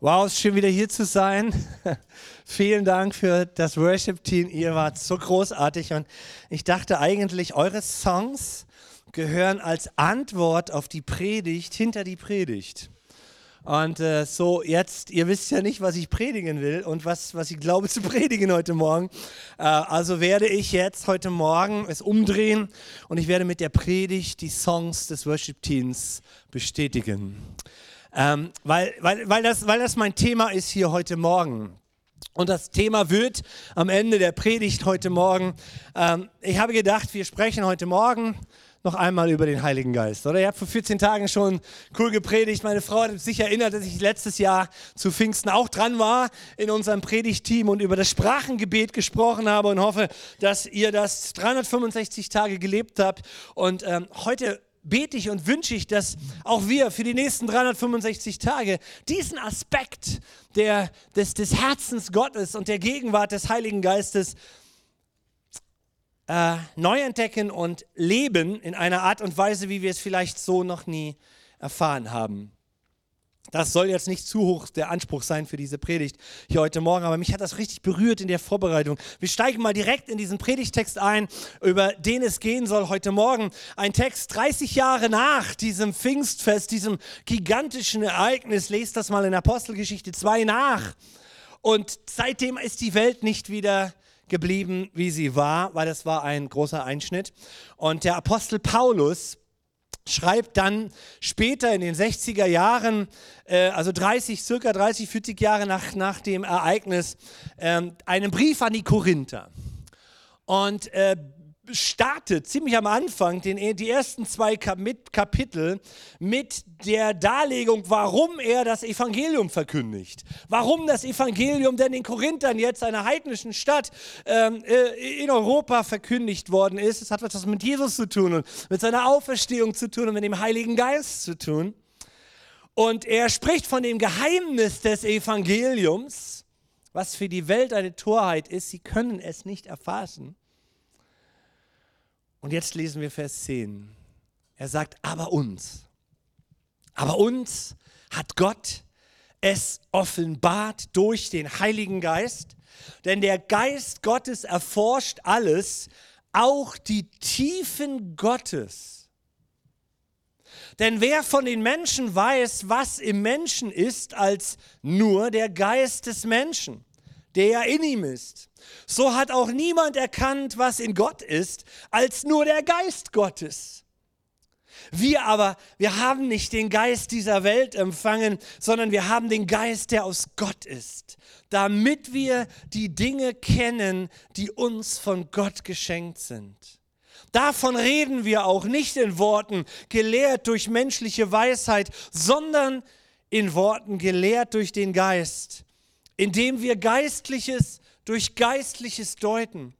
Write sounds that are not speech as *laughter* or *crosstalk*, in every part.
Wow, es ist schön wieder hier zu sein. *laughs* Vielen Dank für das Worship-Team. Ihr wart so großartig und ich dachte eigentlich, eure Songs gehören als Antwort auf die Predigt hinter die Predigt. Und äh, so jetzt, ihr wisst ja nicht, was ich predigen will und was, was ich glaube zu *laughs* predigen heute Morgen. Äh, also werde ich jetzt heute Morgen es umdrehen und ich werde mit der Predigt die Songs des Worship-Teams bestätigen. Ähm, weil, weil, weil, das, weil das mein Thema ist hier heute Morgen. Und das Thema wird am Ende der Predigt heute Morgen, ähm, ich habe gedacht, wir sprechen heute Morgen noch einmal über den Heiligen Geist. Oder ihr habt vor 14 Tagen schon cool gepredigt. Meine Frau hat sich erinnert, dass ich letztes Jahr zu Pfingsten auch dran war in unserem Predigteam und über das Sprachengebet gesprochen habe und hoffe, dass ihr das 365 Tage gelebt habt. Und ähm, heute bete ich und wünsche ich, dass auch wir für die nächsten 365 Tage diesen Aspekt der, des, des Herzens Gottes und der Gegenwart des Heiligen Geistes äh, neu entdecken und leben in einer Art und Weise, wie wir es vielleicht so noch nie erfahren haben. Das soll jetzt nicht zu hoch der Anspruch sein für diese Predigt hier heute Morgen, aber mich hat das richtig berührt in der Vorbereitung. Wir steigen mal direkt in diesen Predigtext ein, über den es gehen soll heute Morgen. Ein Text 30 Jahre nach diesem Pfingstfest, diesem gigantischen Ereignis. Lest das mal in Apostelgeschichte 2 nach. Und seitdem ist die Welt nicht wieder geblieben, wie sie war, weil das war ein großer Einschnitt. Und der Apostel Paulus schreibt dann später in den 60er Jahren, äh, also 30, circa 30, 40 Jahre nach, nach dem Ereignis, äh, einen Brief an die Korinther. Und äh, startet ziemlich am Anfang den, die ersten zwei Kapitel mit der Darlegung, warum er das Evangelium verkündigt. Warum das Evangelium denn in Korinthern jetzt, einer heidnischen Stadt ähm, äh, in Europa, verkündigt worden ist. Es hat etwas mit Jesus zu tun und mit seiner Auferstehung zu tun und mit dem Heiligen Geist zu tun. Und er spricht von dem Geheimnis des Evangeliums, was für die Welt eine Torheit ist. Sie können es nicht erfassen. Und jetzt lesen wir Vers 10. Er sagt, aber uns. Aber uns hat Gott es offenbart durch den Heiligen Geist, denn der Geist Gottes erforscht alles, auch die Tiefen Gottes. Denn wer von den Menschen weiß, was im Menschen ist, als nur der Geist des Menschen, der in ihm ist. So hat auch niemand erkannt, was in Gott ist, als nur der Geist Gottes. Wir aber, wir haben nicht den Geist dieser Welt empfangen, sondern wir haben den Geist, der aus Gott ist, damit wir die Dinge kennen, die uns von Gott geschenkt sind. Davon reden wir auch nicht in Worten, gelehrt durch menschliche Weisheit, sondern in Worten, gelehrt durch den Geist, indem wir Geistliches durch geistliches Deuten.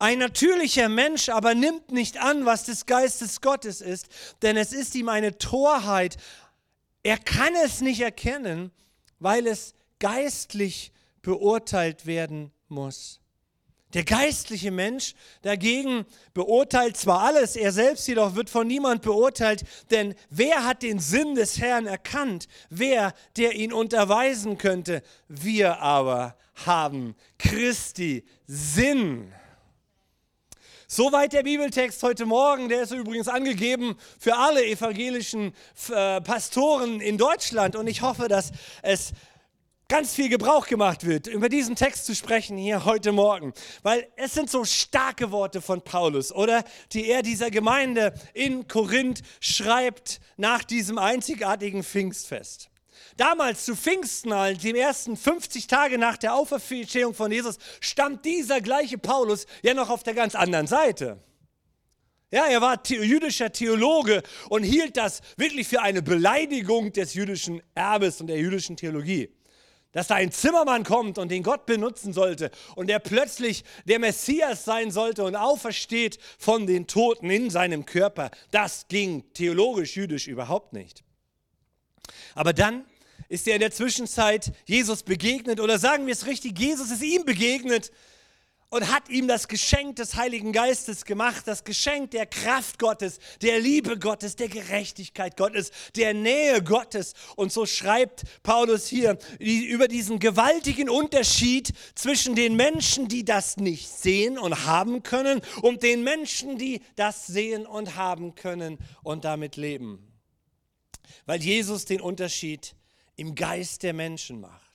Ein natürlicher Mensch aber nimmt nicht an, was des Geistes Gottes ist, denn es ist ihm eine Torheit. Er kann es nicht erkennen, weil es geistlich beurteilt werden muss. Der geistliche Mensch dagegen beurteilt zwar alles, er selbst jedoch wird von niemand beurteilt, denn wer hat den Sinn des Herrn erkannt? Wer, der ihn unterweisen könnte? Wir aber haben Christi Sinn. Soweit der Bibeltext heute Morgen. Der ist übrigens angegeben für alle evangelischen äh, Pastoren in Deutschland. Und ich hoffe, dass es ganz viel Gebrauch gemacht wird, über diesen Text zu sprechen hier heute Morgen. Weil es sind so starke Worte von Paulus, oder? Die er dieser Gemeinde in Korinth schreibt nach diesem einzigartigen Pfingstfest. Damals zu Pfingsten, dem ersten 50 Tage nach der Auferstehung von Jesus, stand dieser gleiche Paulus ja noch auf der ganz anderen Seite. Ja, er war jüdischer Theologe und hielt das wirklich für eine Beleidigung des jüdischen Erbes und der jüdischen Theologie dass da ein Zimmermann kommt und den Gott benutzen sollte und der plötzlich der Messias sein sollte und aufersteht von den Toten in seinem Körper. Das ging theologisch jüdisch überhaupt nicht. Aber dann ist er in der Zwischenzeit Jesus begegnet oder sagen wir es richtig, Jesus ist ihm begegnet und hat ihm das Geschenk des Heiligen Geistes gemacht, das Geschenk der Kraft Gottes, der Liebe Gottes, der Gerechtigkeit Gottes, der Nähe Gottes. Und so schreibt Paulus hier über diesen gewaltigen Unterschied zwischen den Menschen, die das nicht sehen und haben können, und den Menschen, die das sehen und haben können und damit leben. Weil Jesus den Unterschied im Geist der Menschen macht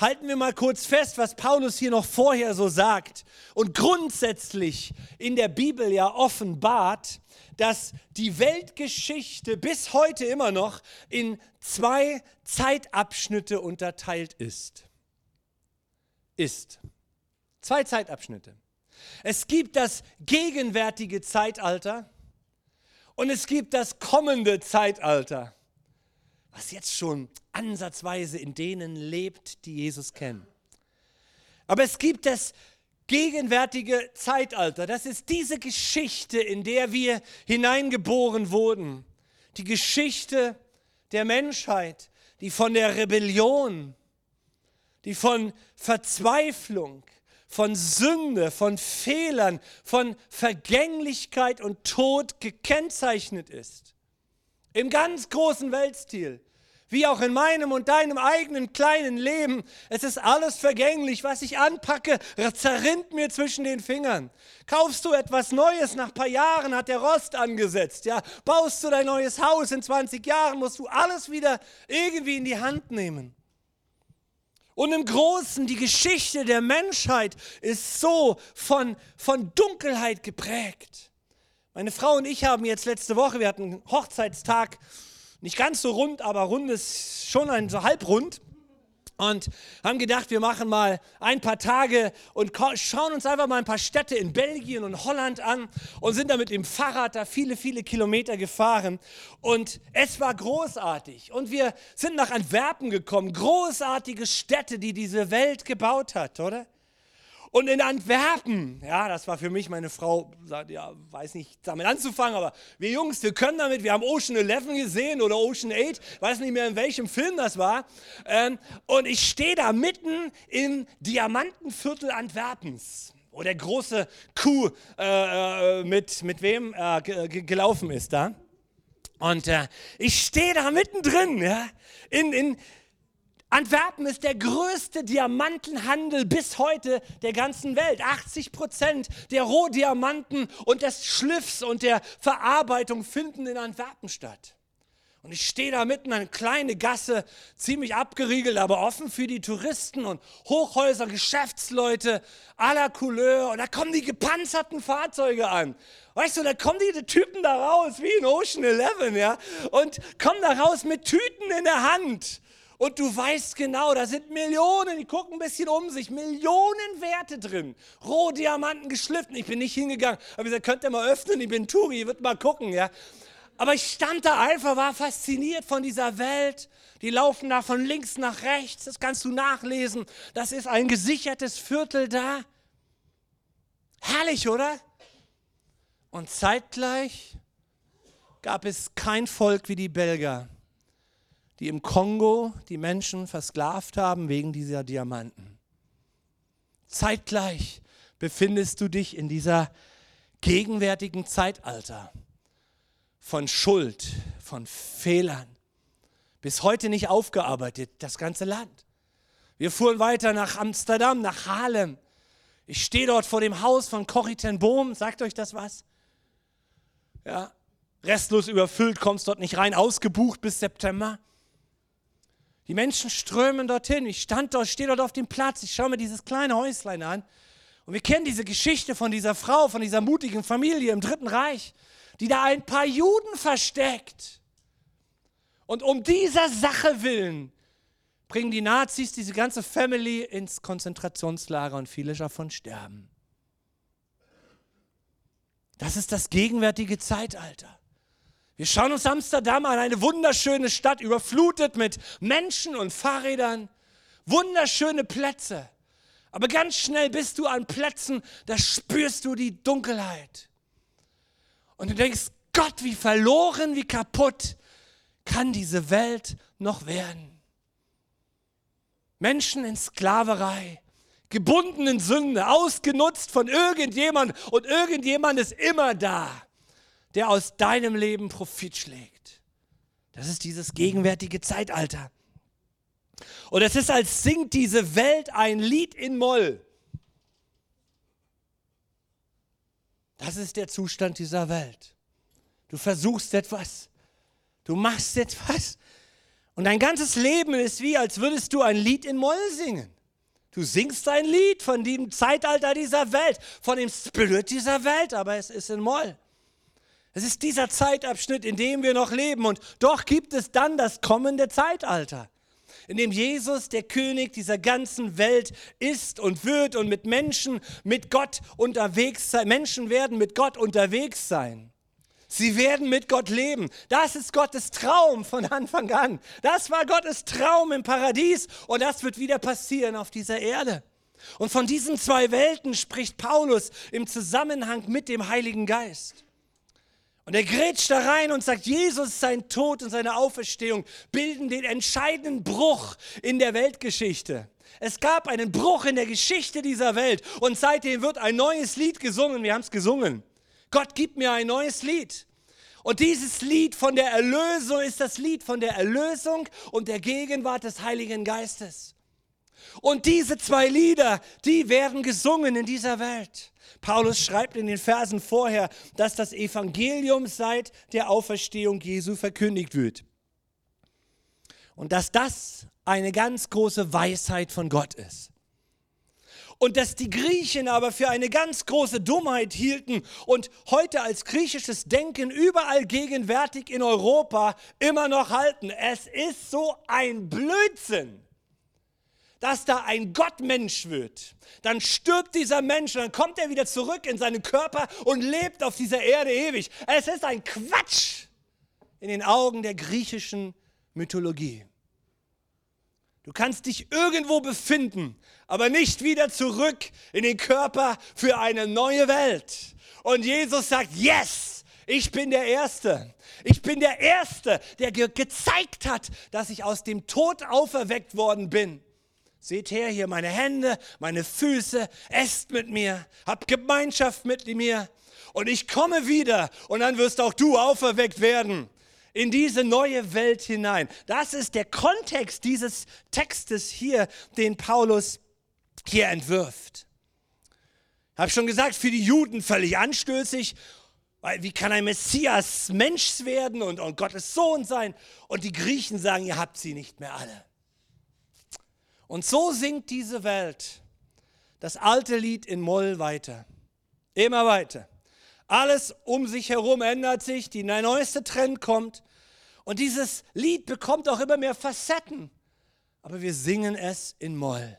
halten wir mal kurz fest, was Paulus hier noch vorher so sagt und grundsätzlich in der Bibel ja offenbart, dass die Weltgeschichte bis heute immer noch in zwei Zeitabschnitte unterteilt ist. Ist. Zwei Zeitabschnitte. Es gibt das gegenwärtige Zeitalter und es gibt das kommende Zeitalter was jetzt schon ansatzweise in denen lebt, die Jesus kennen. Aber es gibt das gegenwärtige Zeitalter. Das ist diese Geschichte, in der wir hineingeboren wurden. Die Geschichte der Menschheit, die von der Rebellion, die von Verzweiflung, von Sünde, von Fehlern, von Vergänglichkeit und Tod gekennzeichnet ist. Im ganz großen Weltstil. Wie auch in meinem und deinem eigenen kleinen Leben. Es ist alles vergänglich. Was ich anpacke, zerrinnt mir zwischen den Fingern. Kaufst du etwas Neues, nach ein paar Jahren hat der Rost angesetzt. Ja? Baust du dein neues Haus, in 20 Jahren musst du alles wieder irgendwie in die Hand nehmen. Und im Großen, die Geschichte der Menschheit ist so von, von Dunkelheit geprägt. Meine Frau und ich haben jetzt letzte Woche, wir hatten einen Hochzeitstag, nicht ganz so rund, aber rund ist schon ein so halbrund. Und haben gedacht, wir machen mal ein paar Tage und schauen uns einfach mal ein paar Städte in Belgien und Holland an und sind da mit dem Fahrrad da viele, viele Kilometer gefahren. Und es war großartig. Und wir sind nach Antwerpen gekommen. Großartige Städte, die diese Welt gebaut hat, oder? Und in Antwerpen, ja, das war für mich, meine Frau sagt, ja, weiß nicht damit anzufangen, aber wir Jungs, wir können damit, wir haben Ocean 11 gesehen oder Ocean 8, weiß nicht mehr in welchem Film das war. Ähm, und ich stehe da mitten im Diamantenviertel Antwerpens, wo der große Kuh äh, äh mit, mit wem äh, gelaufen ist da. Und äh, ich stehe da mittendrin, ja, in, in, Antwerpen ist der größte Diamantenhandel bis heute der ganzen Welt. 80 Prozent der Rohdiamanten und des Schliffs und der Verarbeitung finden in Antwerpen statt. Und ich stehe da mitten, eine kleine Gasse, ziemlich abgeriegelt, aber offen für die Touristen und Hochhäuser, Geschäftsleute aller Couleur. Und da kommen die gepanzerten Fahrzeuge an. Weißt du, da kommen die Typen da raus, wie in Ocean 11, ja, und kommen da raus mit Tüten in der Hand und du weißt genau, da sind Millionen, die gucken ein bisschen um sich, Millionen Werte drin. Rohdiamanten geschliffen. Ich bin nicht hingegangen, aber gesagt, könnt ihr mal öffnen, ich bin Turi, wird mal gucken, ja. Aber ich stand da einfach, war fasziniert von dieser Welt. Die laufen da von links nach rechts, das kannst du nachlesen. Das ist ein gesichertes Viertel da. Herrlich, oder? Und zeitgleich gab es kein Volk wie die Belger die im Kongo die Menschen versklavt haben wegen dieser Diamanten. Zeitgleich befindest du dich in dieser gegenwärtigen Zeitalter von Schuld, von Fehlern. Bis heute nicht aufgearbeitet, das ganze Land. Wir fuhren weiter nach Amsterdam, nach Haarlem. Ich stehe dort vor dem Haus von Corrie ten Boom. Sagt euch das was? Ja, restlos überfüllt, kommst dort nicht rein, ausgebucht bis September. Die Menschen strömen dorthin. Ich stand dort, stehe dort auf dem Platz. Ich schaue mir dieses kleine Häuslein an. Und wir kennen diese Geschichte von dieser Frau, von dieser mutigen Familie im Dritten Reich, die da ein paar Juden versteckt. Und um dieser Sache willen bringen die Nazis diese ganze Family ins Konzentrationslager und viele davon sterben. Das ist das gegenwärtige Zeitalter. Wir schauen uns Amsterdam an, eine wunderschöne Stadt, überflutet mit Menschen und Fahrrädern. Wunderschöne Plätze. Aber ganz schnell bist du an Plätzen, da spürst du die Dunkelheit. Und du denkst, Gott, wie verloren, wie kaputt kann diese Welt noch werden. Menschen in Sklaverei, gebundenen Sünde, ausgenutzt von irgendjemand und irgendjemand ist immer da, der aus deinem Leben Profit schlägt. Das ist dieses gegenwärtige Zeitalter. Und es ist, als singt diese Welt ein Lied in Moll. Das ist der Zustand dieser Welt. Du versuchst etwas. Du machst etwas. Und dein ganzes Leben ist wie, als würdest du ein Lied in Moll singen. Du singst ein Lied von dem Zeitalter dieser Welt, von dem Spirit dieser Welt, aber es ist in Moll. Es ist dieser Zeitabschnitt, in dem wir noch leben. Und doch gibt es dann das kommende Zeitalter, in dem Jesus, der König dieser ganzen Welt, ist und wird und mit Menschen, mit Gott unterwegs sein. Menschen werden mit Gott unterwegs sein. Sie werden mit Gott leben. Das ist Gottes Traum von Anfang an. Das war Gottes Traum im Paradies und das wird wieder passieren auf dieser Erde. Und von diesen zwei Welten spricht Paulus im Zusammenhang mit dem Heiligen Geist. Und er grätscht da rein und sagt, Jesus, sein Tod und seine Auferstehung bilden den entscheidenden Bruch in der Weltgeschichte. Es gab einen Bruch in der Geschichte dieser Welt und seitdem wird ein neues Lied gesungen. Wir haben es gesungen. Gott gibt mir ein neues Lied. Und dieses Lied von der Erlösung ist das Lied von der Erlösung und der Gegenwart des Heiligen Geistes. Und diese zwei Lieder, die werden gesungen in dieser Welt. Paulus schreibt in den Versen vorher, dass das Evangelium seit der Auferstehung Jesu verkündigt wird. Und dass das eine ganz große Weisheit von Gott ist und dass die Griechen aber für eine ganz große Dummheit hielten und heute als griechisches Denken überall gegenwärtig in Europa immer noch halten. Es ist so ein Blödsinn dass da ein Gottmensch wird. Dann stirbt dieser Mensch und dann kommt er wieder zurück in seinen Körper und lebt auf dieser Erde ewig. Es ist ein Quatsch in den Augen der griechischen Mythologie. Du kannst dich irgendwo befinden, aber nicht wieder zurück in den Körper für eine neue Welt. Und Jesus sagt, yes, ich bin der Erste. Ich bin der Erste, der ge gezeigt hat, dass ich aus dem Tod auferweckt worden bin. Seht her hier meine Hände, meine Füße, esst mit mir, habt Gemeinschaft mit mir und ich komme wieder und dann wirst auch du auferweckt werden in diese neue Welt hinein. Das ist der Kontext dieses Textes hier, den Paulus hier entwirft. Ich habe schon gesagt, für die Juden völlig anstößig, weil wie kann ein Messias Mensch werden und, und Gottes Sohn sein? Und die Griechen sagen, ihr habt sie nicht mehr alle. Und so singt diese Welt das alte Lied in Moll weiter. Immer weiter. Alles um sich herum ändert sich, der neueste Trend kommt. Und dieses Lied bekommt auch immer mehr Facetten. Aber wir singen es in Moll.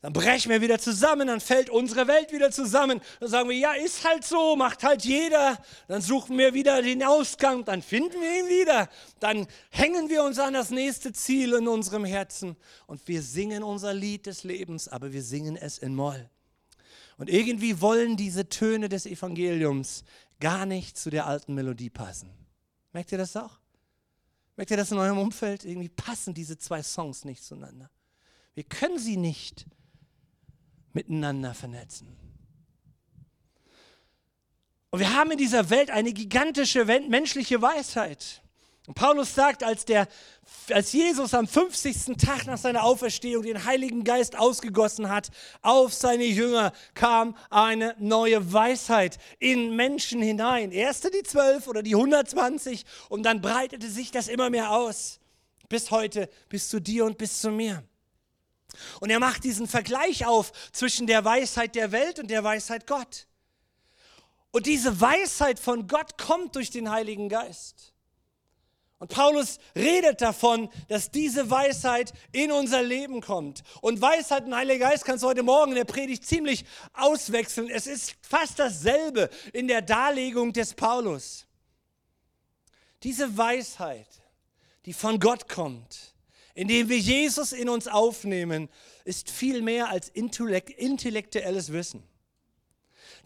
Dann brechen wir wieder zusammen, dann fällt unsere Welt wieder zusammen. Dann sagen wir, ja, ist halt so, macht halt jeder. Dann suchen wir wieder den Ausgang, dann finden wir ihn wieder. Dann hängen wir uns an das nächste Ziel in unserem Herzen und wir singen unser Lied des Lebens, aber wir singen es in Moll. Und irgendwie wollen diese Töne des Evangeliums gar nicht zu der alten Melodie passen. Merkt ihr das auch? Merkt ihr das in eurem Umfeld? Irgendwie passen diese zwei Songs nicht zueinander. Wir können sie nicht miteinander vernetzen. Und wir haben in dieser Welt eine gigantische menschliche Weisheit. Und Paulus sagt, als, der, als Jesus am 50. Tag nach seiner Auferstehung den Heiligen Geist ausgegossen hat, auf seine Jünger kam eine neue Weisheit in Menschen hinein. Erste die zwölf oder die 120 und dann breitete sich das immer mehr aus. Bis heute, bis zu dir und bis zu mir. Und er macht diesen Vergleich auf zwischen der Weisheit der Welt und der Weisheit Gott. Und diese Weisheit von Gott kommt durch den Heiligen Geist. Und Paulus redet davon, dass diese Weisheit in unser Leben kommt. Und Weisheit und Heiliger Geist kannst du heute Morgen in der Predigt ziemlich auswechseln. Es ist fast dasselbe in der Darlegung des Paulus. Diese Weisheit, die von Gott kommt, indem wir Jesus in uns aufnehmen, ist viel mehr als intellektuelles Wissen.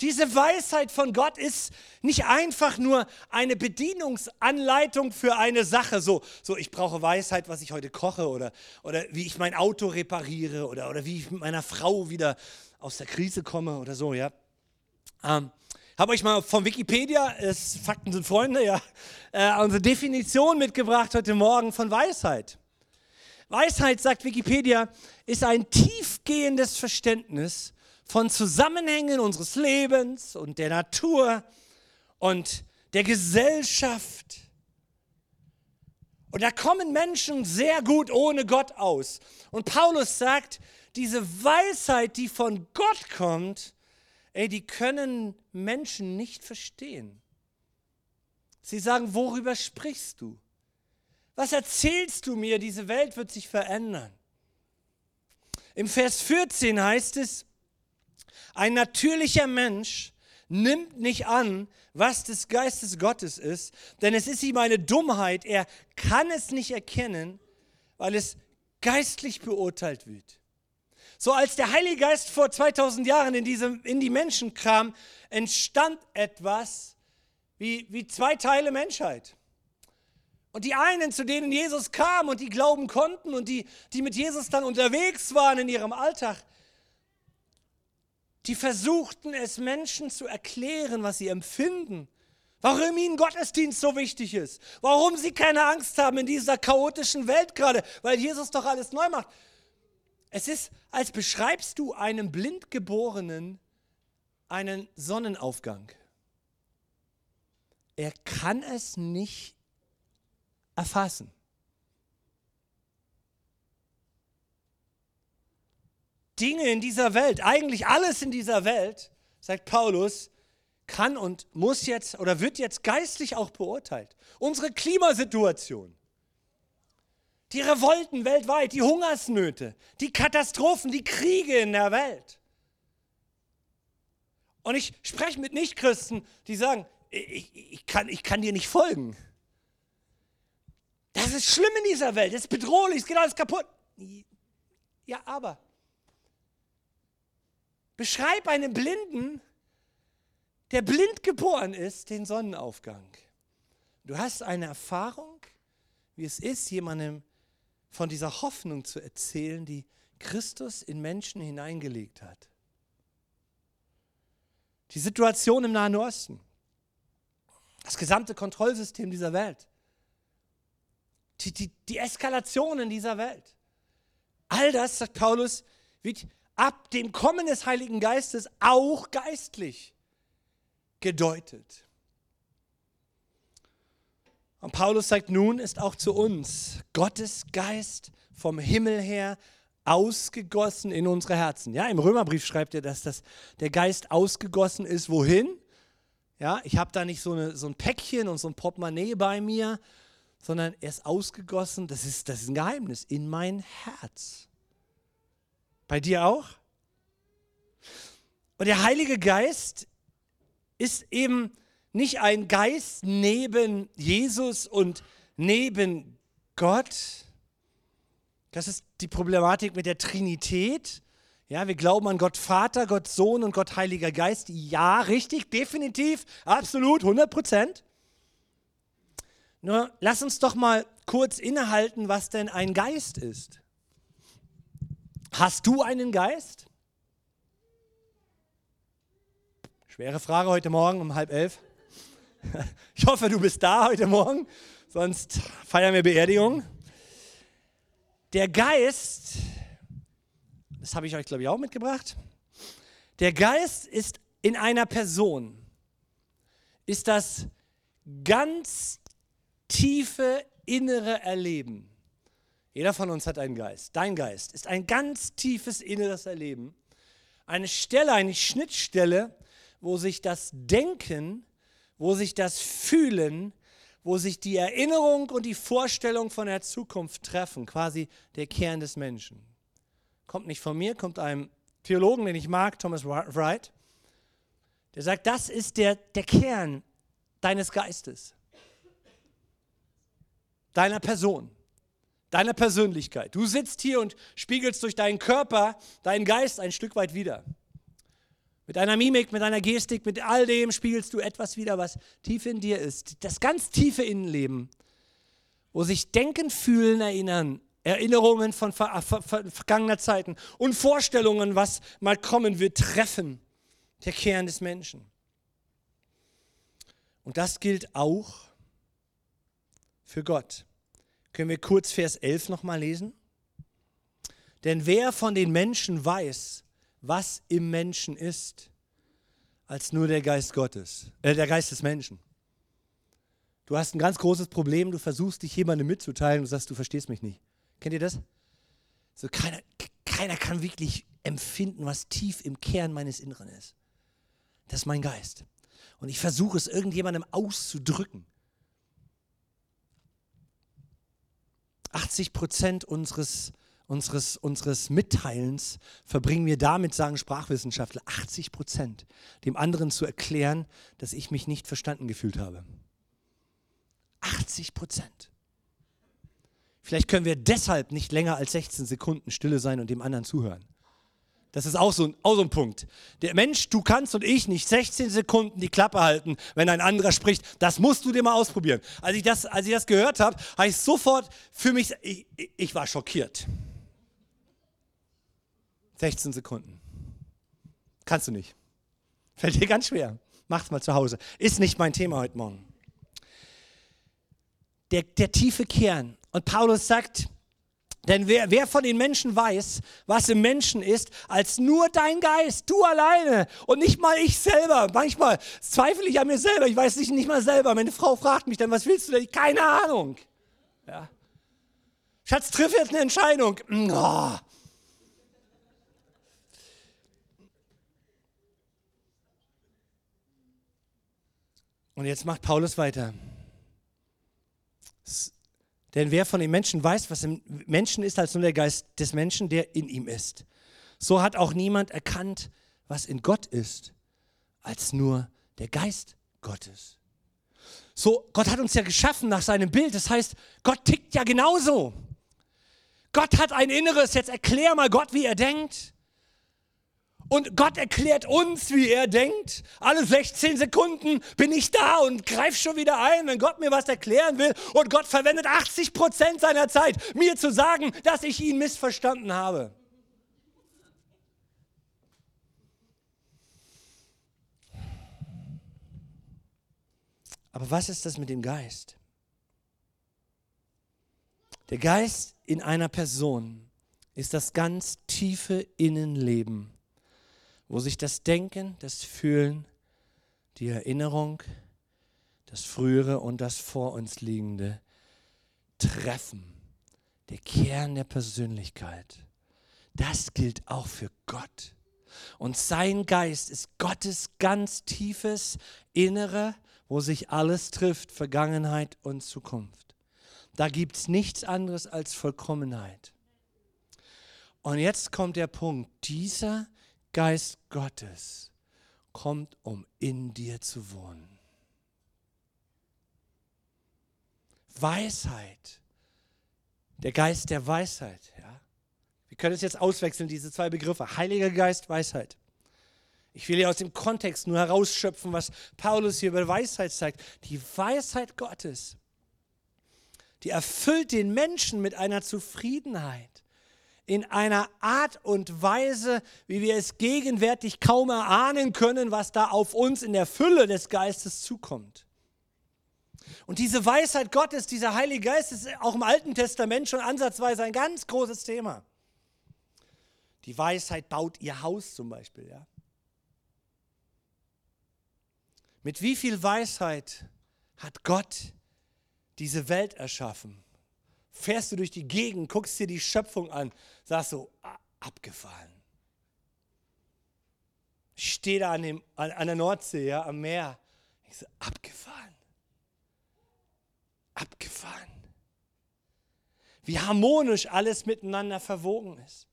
Diese Weisheit von Gott ist nicht einfach nur eine Bedienungsanleitung für eine Sache. So, so ich brauche Weisheit, was ich heute koche oder, oder wie ich mein Auto repariere oder, oder wie ich mit meiner Frau wieder aus der Krise komme oder so, ja. Ähm, habe euch mal von Wikipedia, ist, Fakten sind Freunde, ja, äh, unsere Definition mitgebracht heute Morgen von Weisheit. Weisheit, sagt Wikipedia, ist ein tiefgehendes Verständnis von Zusammenhängen unseres Lebens und der Natur und der Gesellschaft. Und da kommen Menschen sehr gut ohne Gott aus. Und Paulus sagt, diese Weisheit, die von Gott kommt, ey, die können Menschen nicht verstehen. Sie sagen, worüber sprichst du? Was erzählst du mir? Diese Welt wird sich verändern. Im Vers 14 heißt es, ein natürlicher Mensch nimmt nicht an, was des Geistes Gottes ist, denn es ist ihm eine Dummheit. Er kann es nicht erkennen, weil es geistlich beurteilt wird. So als der Heilige Geist vor 2000 Jahren in, diese, in die Menschen kam, entstand etwas wie, wie zwei Teile Menschheit. Und die einen, zu denen Jesus kam und die glauben konnten und die, die mit Jesus dann unterwegs waren in ihrem Alltag, die versuchten es Menschen zu erklären, was sie empfinden, warum ihnen Gottesdienst so wichtig ist, warum sie keine Angst haben in dieser chaotischen Welt gerade, weil Jesus doch alles neu macht. Es ist, als beschreibst du einem Blindgeborenen einen Sonnenaufgang. Er kann es nicht erfassen. Dinge in dieser Welt, eigentlich alles in dieser Welt, sagt Paulus, kann und muss jetzt oder wird jetzt geistlich auch beurteilt. Unsere Klimasituation, die Revolten weltweit, die Hungersnöte, die Katastrophen, die Kriege in der Welt. Und ich spreche mit Nichtchristen, die sagen, ich, ich, kann, ich kann dir nicht folgen. Das ist schlimm in dieser Welt, das ist bedrohlich, es geht alles kaputt. Ja, aber beschreib einem Blinden, der blind geboren ist, den Sonnenaufgang. Du hast eine Erfahrung, wie es ist, jemandem von dieser Hoffnung zu erzählen, die Christus in Menschen hineingelegt hat. Die Situation im Nahen Osten, das gesamte Kontrollsystem dieser Welt, die, die, die Eskalation in dieser Welt. All das, sagt Paulus, wird ab dem Kommen des Heiligen Geistes auch geistlich gedeutet. Und Paulus sagt, nun ist auch zu uns Gottes Geist vom Himmel her ausgegossen in unsere Herzen. Ja, im Römerbrief schreibt er, dass das, der Geist ausgegossen ist. Wohin? Ja, ich habe da nicht so, eine, so ein Päckchen und so ein Portemonnaie bei mir, sondern er ist ausgegossen, das ist, das ist ein Geheimnis, in mein Herz. Bei dir auch? Und der Heilige Geist ist eben nicht ein Geist neben Jesus und neben Gott. Das ist die Problematik mit der Trinität. Ja, wir glauben an Gott Vater, Gott Sohn und Gott Heiliger Geist. Ja, richtig, definitiv, absolut, 100 Prozent. Nur lass uns doch mal kurz innehalten, was denn ein Geist ist. Hast du einen Geist? Schwere Frage heute Morgen um halb elf. *laughs* Ich hoffe, du bist da heute Morgen, sonst feiern wir Beerdigung. Der Geist, das habe ich euch, glaube ich, auch mitgebracht. Der Geist ist in einer Person, ist das ganz tiefe innere Erleben. Jeder von uns hat einen Geist. Dein Geist ist ein ganz tiefes inneres Erleben. Eine Stelle, eine Schnittstelle, wo sich das Denken wo sich das Fühlen, wo sich die Erinnerung und die Vorstellung von der Zukunft treffen, quasi der Kern des Menschen. Kommt nicht von mir, kommt einem Theologen, den ich mag, Thomas Wright, der sagt, das ist der, der Kern deines Geistes, deiner Person, deiner Persönlichkeit. Du sitzt hier und spiegelst durch deinen Körper deinen Geist ein Stück weit wieder. Mit deiner Mimik, mit deiner Gestik, mit all dem spiegelst du etwas wieder, was tief in dir ist. Das ganz tiefe Innenleben, wo sich Denken, Fühlen, Erinnern, Erinnerungen von ver ver ver vergangener Zeiten und Vorstellungen, was mal kommen wird, treffen. Der Kern des Menschen. Und das gilt auch für Gott. Können wir kurz Vers 11 nochmal lesen? Denn wer von den Menschen weiß, was im Menschen ist, als nur der Geist Gottes, äh, der Geist des Menschen. Du hast ein ganz großes Problem, du versuchst dich jemandem mitzuteilen und sagst, du verstehst mich nicht. Kennt ihr das? So keiner, keiner kann wirklich empfinden, was tief im Kern meines Inneren ist. Das ist mein Geist. Und ich versuche es irgendjemandem auszudrücken. 80 Prozent unseres unseres, unseres Mitteilens verbringen wir damit, sagen Sprachwissenschaftler, 80 Prozent, dem anderen zu erklären, dass ich mich nicht verstanden gefühlt habe. 80 Prozent. Vielleicht können wir deshalb nicht länger als 16 Sekunden stille sein und dem anderen zuhören. Das ist auch so, ein, auch so ein Punkt. Der Mensch, du kannst und ich nicht 16 Sekunden die Klappe halten, wenn ein anderer spricht. Das musst du dir mal ausprobieren. Als ich das, als ich das gehört habe, habe ich sofort für mich, ich, ich war schockiert. 16 Sekunden. Kannst du nicht. Fällt dir ganz schwer. Mach's mal zu Hause. Ist nicht mein Thema heute Morgen. Der, der tiefe Kern. Und Paulus sagt, denn wer, wer von den Menschen weiß, was im Menschen ist, als nur dein Geist, du alleine und nicht mal ich selber. Manchmal zweifle ich an mir selber, ich weiß nicht, nicht mal selber. Meine Frau fragt mich dann, was willst du denn? Keine Ahnung. Ja. Schatz, triff jetzt eine Entscheidung. Oh, Und jetzt macht Paulus weiter. Denn wer von den Menschen weiß, was im Menschen ist, als nur der Geist des Menschen, der in ihm ist. So hat auch niemand erkannt, was in Gott ist, als nur der Geist Gottes. So, Gott hat uns ja geschaffen nach seinem Bild. Das heißt, Gott tickt ja genauso. Gott hat ein Inneres. Jetzt erklär mal Gott, wie er denkt. Und Gott erklärt uns, wie er denkt. Alle 16 Sekunden bin ich da und greife schon wieder ein, wenn Gott mir was erklären will. Und Gott verwendet 80 Prozent seiner Zeit, mir zu sagen, dass ich ihn missverstanden habe. Aber was ist das mit dem Geist? Der Geist in einer Person ist das ganz tiefe Innenleben wo sich das Denken, das Fühlen, die Erinnerung, das Frühere und das Vor uns Liegende treffen. Der Kern der Persönlichkeit. Das gilt auch für Gott. Und sein Geist ist Gottes ganz tiefes Innere, wo sich alles trifft, Vergangenheit und Zukunft. Da gibt es nichts anderes als Vollkommenheit. Und jetzt kommt der Punkt, dieser Geist Gottes kommt, um in dir zu wohnen. Weisheit, der Geist der Weisheit. Ja? Wir können es jetzt auswechseln, diese zwei Begriffe. Heiliger Geist, Weisheit. Ich will hier aus dem Kontext nur herausschöpfen, was Paulus hier über Weisheit sagt. Die Weisheit Gottes, die erfüllt den Menschen mit einer Zufriedenheit in einer Art und Weise, wie wir es gegenwärtig kaum erahnen können, was da auf uns in der Fülle des Geistes zukommt. Und diese Weisheit Gottes, dieser Heilige Geist, ist auch im Alten Testament schon ansatzweise ein ganz großes Thema. Die Weisheit baut ihr Haus zum Beispiel. Ja? Mit wie viel Weisheit hat Gott diese Welt erschaffen? Fährst du durch die Gegend, guckst dir die Schöpfung an, sagst so, abgefahren. Ich stehe da an, dem, an, an der Nordsee, ja, am Meer. Ich so, abgefahren. Abgefahren. Wie harmonisch alles miteinander verwogen ist.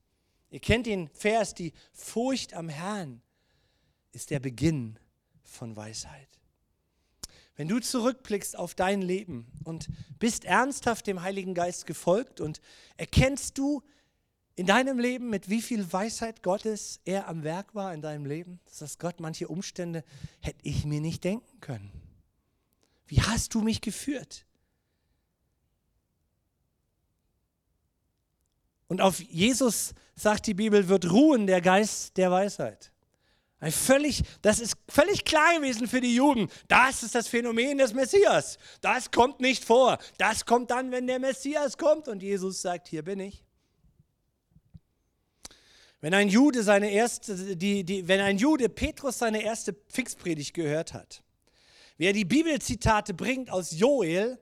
Ihr kennt den Vers, die Furcht am Herrn ist der Beginn von Weisheit. Wenn du zurückblickst auf dein Leben und bist ernsthaft dem Heiligen Geist gefolgt und erkennst du in deinem Leben, mit wie viel Weisheit Gottes er am Werk war in deinem Leben? Dass Gott manche Umstände hätte ich mir nicht denken können. Wie hast du mich geführt? Und auf Jesus, sagt die Bibel, wird ruhen der Geist der Weisheit. Ein völlig, das ist völlig klar gewesen für die Juden. Das ist das Phänomen des Messias. Das kommt nicht vor. Das kommt dann, wenn der Messias kommt. Und Jesus sagt, hier bin ich. Wenn ein Jude seine erste, die, die, wenn ein Jude Petrus seine erste Pfingstpredigt gehört hat, wie er die Bibelzitate bringt aus Joel,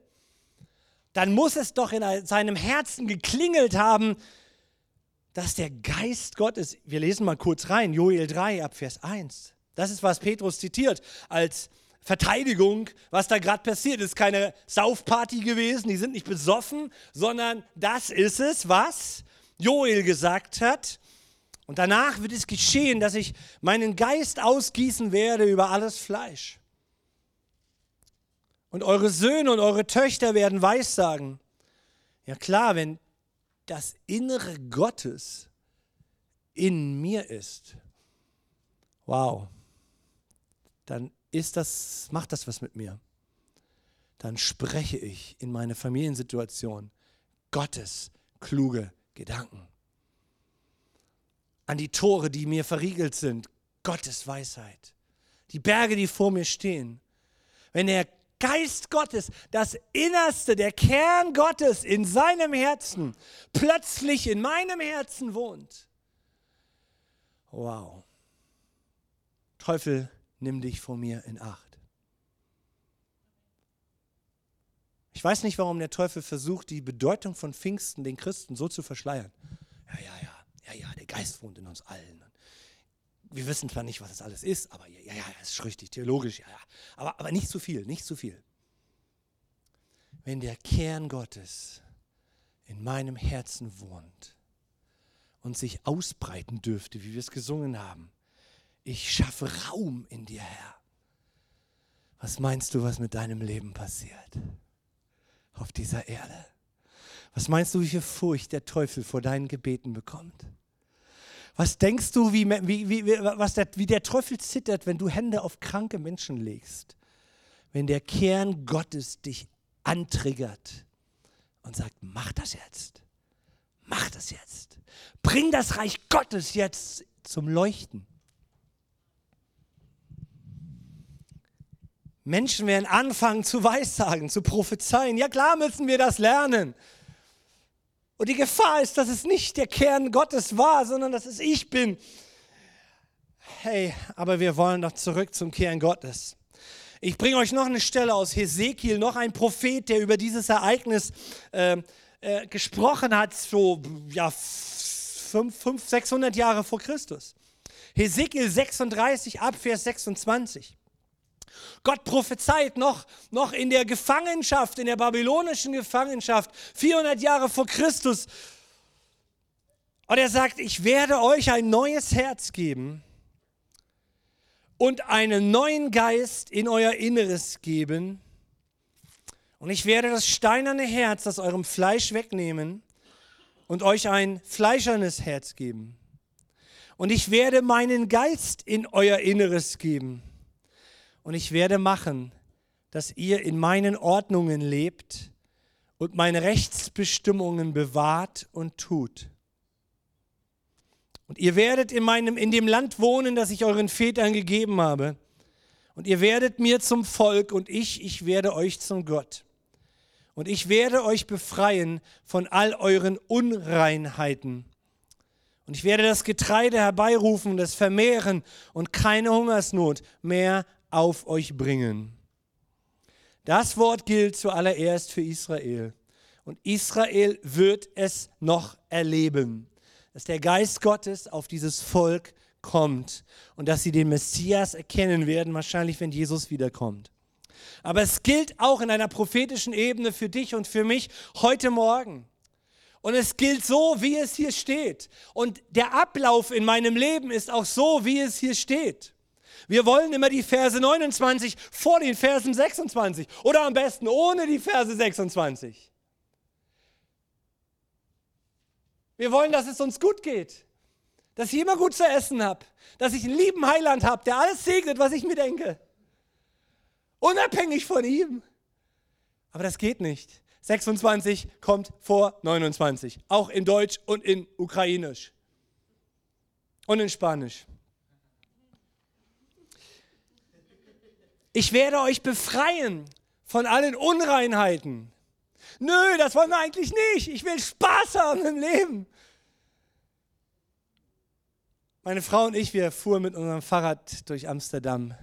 dann muss es doch in seinem Herzen geklingelt haben, dass der Geist Gottes, wir lesen mal kurz rein, Joel 3 ab Vers 1. Das ist, was Petrus zitiert als Verteidigung, was da gerade passiert. Es ist keine Saufparty gewesen, die sind nicht besoffen, sondern das ist es, was Joel gesagt hat. Und danach wird es geschehen, dass ich meinen Geist ausgießen werde über alles Fleisch. Und eure Söhne und eure Töchter werden Weissagen. Ja klar, wenn das Innere Gottes in mir ist, wow, dann ist das, macht das was mit mir. Dann spreche ich in meine Familiensituation Gottes kluge Gedanken. An die Tore, die mir verriegelt sind, Gottes Weisheit. Die Berge, die vor mir stehen. Wenn der Geist Gottes, das Innerste, der Kern Gottes in seinem Herzen plötzlich in meinem Herzen wohnt. Wow. Teufel, nimm dich vor mir in Acht. Ich weiß nicht, warum der Teufel versucht, die Bedeutung von Pfingsten den Christen so zu verschleiern. Ja, ja, ja, ja, ja, der Geist wohnt in uns allen wir wissen zwar nicht, was das alles ist, aber ja, ja, das ist richtig, theologisch, ja, ja. Aber, aber nicht zu viel, nicht zu viel. Wenn der Kern Gottes in meinem Herzen wohnt und sich ausbreiten dürfte, wie wir es gesungen haben, ich schaffe Raum in dir, Herr. Was meinst du, was mit deinem Leben passiert auf dieser Erde? Was meinst du, wie viel Furcht der Teufel vor deinen Gebeten bekommt? Was denkst du, wie, wie, wie, was der, wie der Teufel zittert, wenn du Hände auf kranke Menschen legst? Wenn der Kern Gottes dich antriggert und sagt, mach das jetzt. Mach das jetzt. Bring das Reich Gottes jetzt zum Leuchten. Menschen werden anfangen zu weissagen, zu prophezeien. Ja klar müssen wir das lernen. Und die Gefahr ist, dass es nicht der Kern Gottes war, sondern dass es ich bin. Hey, aber wir wollen doch zurück zum Kern Gottes. Ich bringe euch noch eine Stelle aus Hesekiel, noch ein Prophet, der über dieses Ereignis äh, äh, gesprochen hat, so ja, 500, 600 Jahre vor Christus. Hesekiel 36, Abvers 26. Gott prophezeit noch, noch in der Gefangenschaft, in der babylonischen Gefangenschaft, 400 Jahre vor Christus. Und er sagt, ich werde euch ein neues Herz geben und einen neuen Geist in euer Inneres geben. Und ich werde das steinerne Herz aus eurem Fleisch wegnehmen und euch ein fleischernes Herz geben. Und ich werde meinen Geist in euer Inneres geben und ich werde machen, dass ihr in meinen Ordnungen lebt und meine Rechtsbestimmungen bewahrt und tut. Und ihr werdet in, meinem, in dem Land wohnen, das ich euren Vätern gegeben habe. Und ihr werdet mir zum Volk und ich, ich werde euch zum Gott. Und ich werde euch befreien von all euren Unreinheiten. Und ich werde das Getreide herbeirufen, das vermehren und keine Hungersnot mehr auf euch bringen. Das Wort gilt zuallererst für Israel. Und Israel wird es noch erleben, dass der Geist Gottes auf dieses Volk kommt und dass sie den Messias erkennen werden, wahrscheinlich wenn Jesus wiederkommt. Aber es gilt auch in einer prophetischen Ebene für dich und für mich heute Morgen. Und es gilt so, wie es hier steht. Und der Ablauf in meinem Leben ist auch so, wie es hier steht. Wir wollen immer die Verse 29 vor den Versen 26 oder am besten ohne die Verse 26. Wir wollen, dass es uns gut geht. Dass ich immer gut zu essen habe. Dass ich einen lieben Heiland habe, der alles segnet, was ich mir denke. Unabhängig von ihm. Aber das geht nicht. 26 kommt vor 29. Auch in Deutsch und in Ukrainisch. Und in Spanisch. Ich werde euch befreien von allen Unreinheiten. Nö, das wollen wir eigentlich nicht. Ich will Spaß haben im Leben. Meine Frau und ich, wir fuhren mit unserem Fahrrad durch Amsterdam.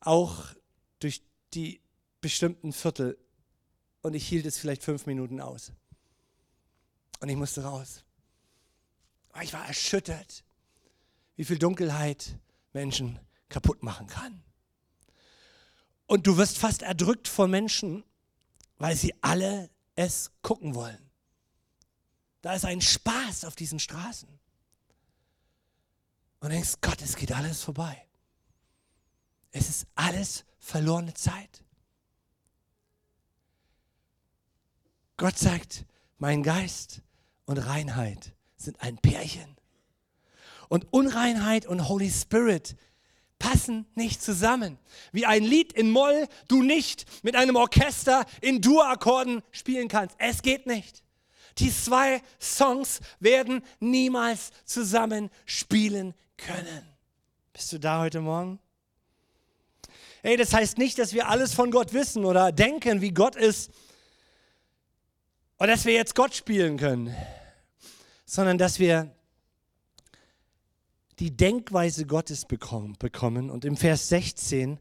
Auch durch die bestimmten Viertel. Und ich hielt es vielleicht fünf Minuten aus. Und ich musste raus. Ich war erschüttert, wie viel Dunkelheit Menschen kaputt machen kann. Und du wirst fast erdrückt von Menschen, weil sie alle es gucken wollen. Da ist ein Spaß auf diesen Straßen. Und denkst, Gott, es geht alles vorbei. Es ist alles verlorene Zeit. Gott sagt, mein Geist und Reinheit sind ein Pärchen. Und Unreinheit und Holy Spirit passen nicht zusammen. Wie ein Lied in Moll du nicht mit einem Orchester in Dur-Akkorden spielen kannst. Es geht nicht. Die zwei Songs werden niemals zusammen spielen können. Bist du da heute Morgen? Hey, das heißt nicht, dass wir alles von Gott wissen oder denken, wie Gott ist, oder dass wir jetzt Gott spielen können, sondern dass wir die Denkweise Gottes bekommen. Und im Vers 16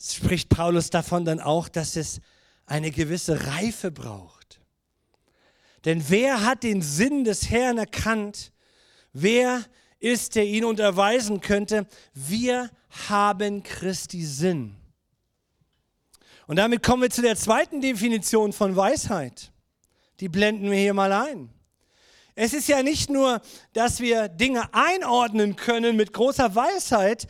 spricht Paulus davon dann auch, dass es eine gewisse Reife braucht. Denn wer hat den Sinn des Herrn erkannt? Wer ist, der ihn unterweisen könnte? Wir haben Christi Sinn. Und damit kommen wir zu der zweiten Definition von Weisheit. Die blenden wir hier mal ein. Es ist ja nicht nur, dass wir Dinge einordnen können mit großer Weisheit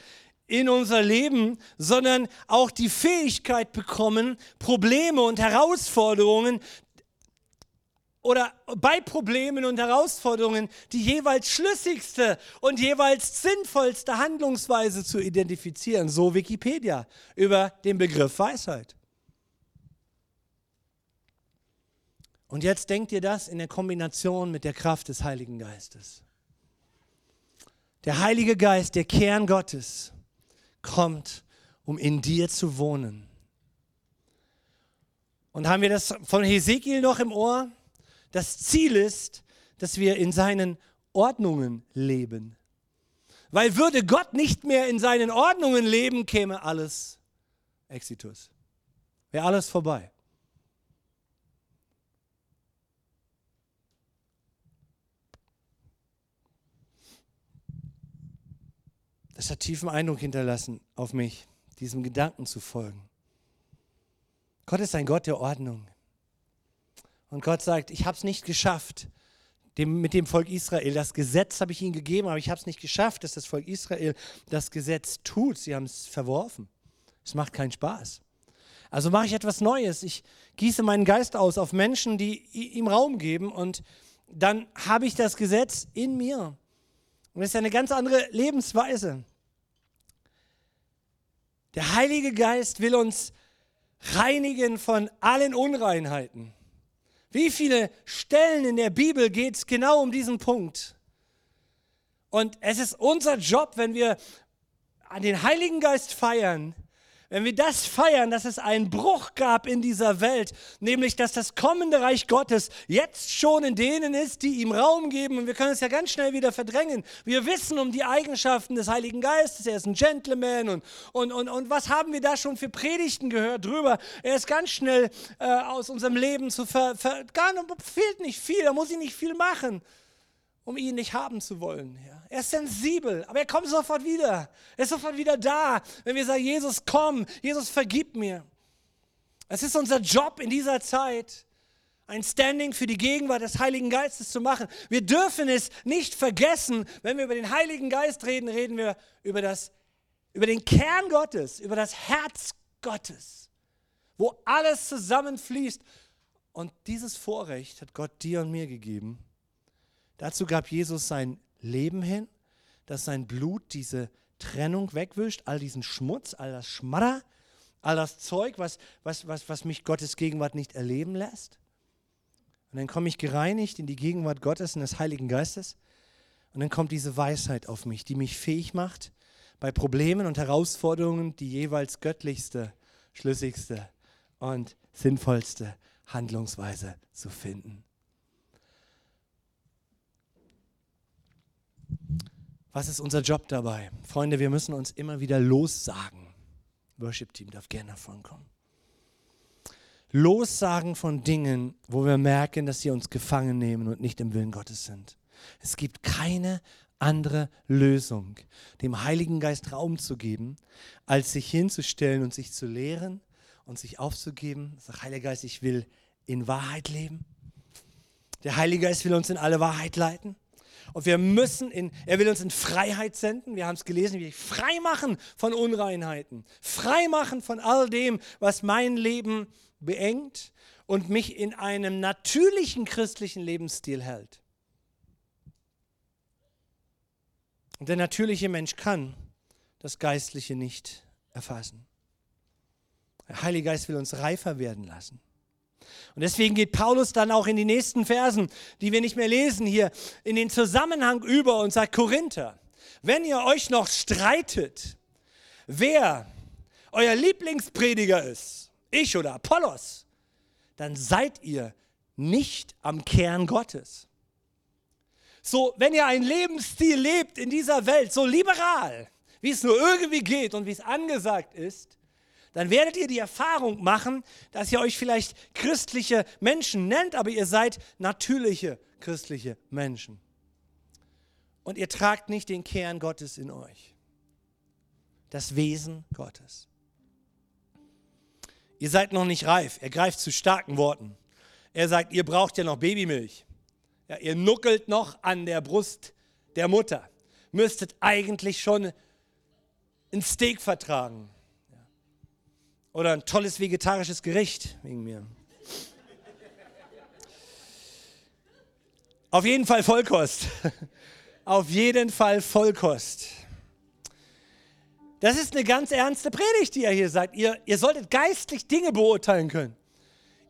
in unser Leben, sondern auch die Fähigkeit bekommen, Probleme und Herausforderungen oder bei Problemen und Herausforderungen die jeweils schlüssigste und jeweils sinnvollste Handlungsweise zu identifizieren. So Wikipedia über den Begriff Weisheit. Und jetzt denkt ihr das in der Kombination mit der Kraft des Heiligen Geistes. Der Heilige Geist, der Kern Gottes, kommt, um in dir zu wohnen. Und haben wir das von Hesekiel noch im Ohr? Das Ziel ist, dass wir in seinen Ordnungen leben. Weil würde Gott nicht mehr in seinen Ordnungen leben, käme alles Exitus. Wäre alles vorbei. Das hat tiefen Eindruck hinterlassen auf mich, diesem Gedanken zu folgen. Gott ist ein Gott der Ordnung. Und Gott sagt, ich habe es nicht geschafft, dem, mit dem Volk Israel. Das Gesetz habe ich ihnen gegeben, aber ich habe es nicht geschafft, dass das Volk Israel das Gesetz tut. Sie haben es verworfen. Es macht keinen Spaß. Also mache ich etwas Neues. Ich gieße meinen Geist aus auf Menschen, die ihm Raum geben und dann habe ich das Gesetz in mir. Und das ist eine ganz andere Lebensweise. Der Heilige Geist will uns reinigen von allen Unreinheiten. Wie viele Stellen in der Bibel geht es genau um diesen Punkt? Und es ist unser Job, wenn wir an den Heiligen Geist feiern, wenn wir das feiern, dass es einen Bruch gab in dieser Welt, nämlich dass das kommende Reich Gottes jetzt schon in denen ist, die ihm Raum geben, und wir können es ja ganz schnell wieder verdrängen. Wir wissen um die Eigenschaften des Heiligen Geistes, er ist ein Gentleman und, und, und, und was haben wir da schon für Predigten gehört drüber? Er ist ganz schnell äh, aus unserem Leben zu ver, ver gar fehlt nicht viel, da muss ich nicht viel machen um ihn nicht haben zu wollen. Ja. Er ist sensibel, aber er kommt sofort wieder. Er ist sofort wieder da, wenn wir sagen, Jesus, komm, Jesus, vergib mir. Es ist unser Job in dieser Zeit, ein Standing für die Gegenwart des Heiligen Geistes zu machen. Wir dürfen es nicht vergessen, wenn wir über den Heiligen Geist reden, reden wir über, das, über den Kern Gottes, über das Herz Gottes, wo alles zusammenfließt. Und dieses Vorrecht hat Gott dir und mir gegeben Dazu gab Jesus sein Leben hin, dass sein Blut diese Trennung wegwischt, all diesen Schmutz, all das Schmadder, all das Zeug, was, was, was, was mich Gottes Gegenwart nicht erleben lässt. Und dann komme ich gereinigt in die Gegenwart Gottes und des Heiligen Geistes. Und dann kommt diese Weisheit auf mich, die mich fähig macht, bei Problemen und Herausforderungen die jeweils göttlichste, schlüssigste und sinnvollste Handlungsweise zu finden. Was ist unser Job dabei? Freunde, wir müssen uns immer wieder lossagen. Worship Team darf gerne davon kommen. Lossagen von Dingen, wo wir merken, dass sie uns gefangen nehmen und nicht im Willen Gottes sind. Es gibt keine andere Lösung, dem Heiligen Geist Raum zu geben, als sich hinzustellen und sich zu lehren und sich aufzugeben. Sag, Heiliger Geist, ich will in Wahrheit leben. Der Heilige Geist will uns in alle Wahrheit leiten. Und wir müssen in, er will uns in Freiheit senden. Wir haben es gelesen, wie frei machen von Unreinheiten, frei machen von all dem, was mein Leben beengt und mich in einem natürlichen christlichen Lebensstil hält. Und der natürliche Mensch kann das Geistliche nicht erfassen. Der Heilige Geist will uns reifer werden lassen. Und deswegen geht Paulus dann auch in die nächsten Versen, die wir nicht mehr lesen hier, in den Zusammenhang über und sagt, Korinther, wenn ihr euch noch streitet, wer euer Lieblingsprediger ist, ich oder Apollos, dann seid ihr nicht am Kern Gottes. So, wenn ihr einen Lebensstil lebt in dieser Welt, so liberal, wie es nur irgendwie geht und wie es angesagt ist, dann werdet ihr die Erfahrung machen, dass ihr euch vielleicht christliche Menschen nennt, aber ihr seid natürliche christliche Menschen. Und ihr tragt nicht den Kern Gottes in euch, das Wesen Gottes. Ihr seid noch nicht reif. Er greift zu starken Worten. Er sagt, ihr braucht ja noch Babymilch. Ja, ihr nuckelt noch an der Brust der Mutter. Müsstet eigentlich schon ein Steak vertragen. Oder ein tolles vegetarisches Gericht wegen mir. Auf jeden Fall Vollkost. *laughs* Auf jeden Fall Vollkost. Das ist eine ganz ernste Predigt, die er hier sagt. Ihr, ihr solltet geistlich Dinge beurteilen können.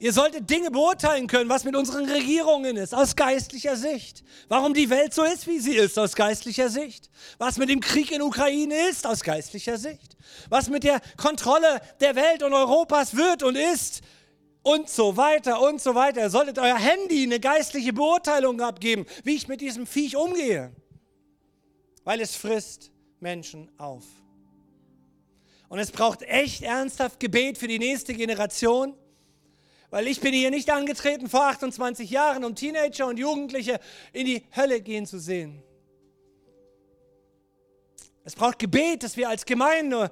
Ihr solltet Dinge beurteilen können, was mit unseren Regierungen ist, aus geistlicher Sicht. Warum die Welt so ist, wie sie ist, aus geistlicher Sicht. Was mit dem Krieg in Ukraine ist, aus geistlicher Sicht. Was mit der Kontrolle der Welt und Europas wird und ist. Und so weiter und so weiter. Ihr solltet euer Handy eine geistliche Beurteilung abgeben, wie ich mit diesem Viech umgehe. Weil es frisst Menschen auf. Und es braucht echt ernsthaft Gebet für die nächste Generation weil ich bin hier nicht angetreten vor 28 Jahren, um Teenager und Jugendliche in die Hölle gehen zu sehen. Es braucht Gebet, dass wir als Gemeinde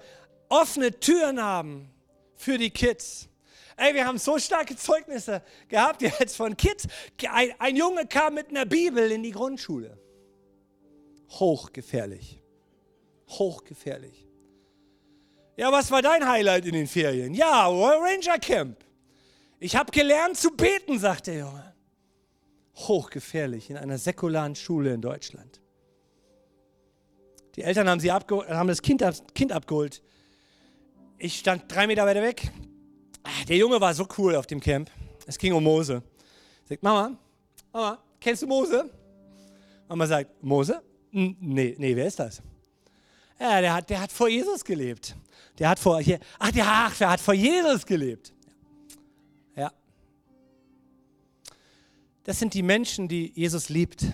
offene Türen haben für die Kids. Ey, wir haben so starke Zeugnisse gehabt jetzt von Kids. Ein, ein Junge kam mit einer Bibel in die Grundschule. Hochgefährlich. Hochgefährlich. Ja, was war dein Highlight in den Ferien? Ja, Ranger Camp. Ich habe gelernt zu beten, sagt der Junge. Hochgefährlich in einer säkularen Schule in Deutschland. Die Eltern haben, sie haben das kind, kind abgeholt. Ich stand drei Meter weiter weg. Ah, der Junge war so cool auf dem Camp. Es ging um Mose. Sagt, Mama, Mama, kennst du Mose? Mama sagt, Mose? Nee, nee, wer ist das? Ja, der hat, der hat vor Jesus gelebt. Der hat vor, hier, ach, der, ach, der hat vor Jesus gelebt. Das sind die Menschen, die Jesus liebt,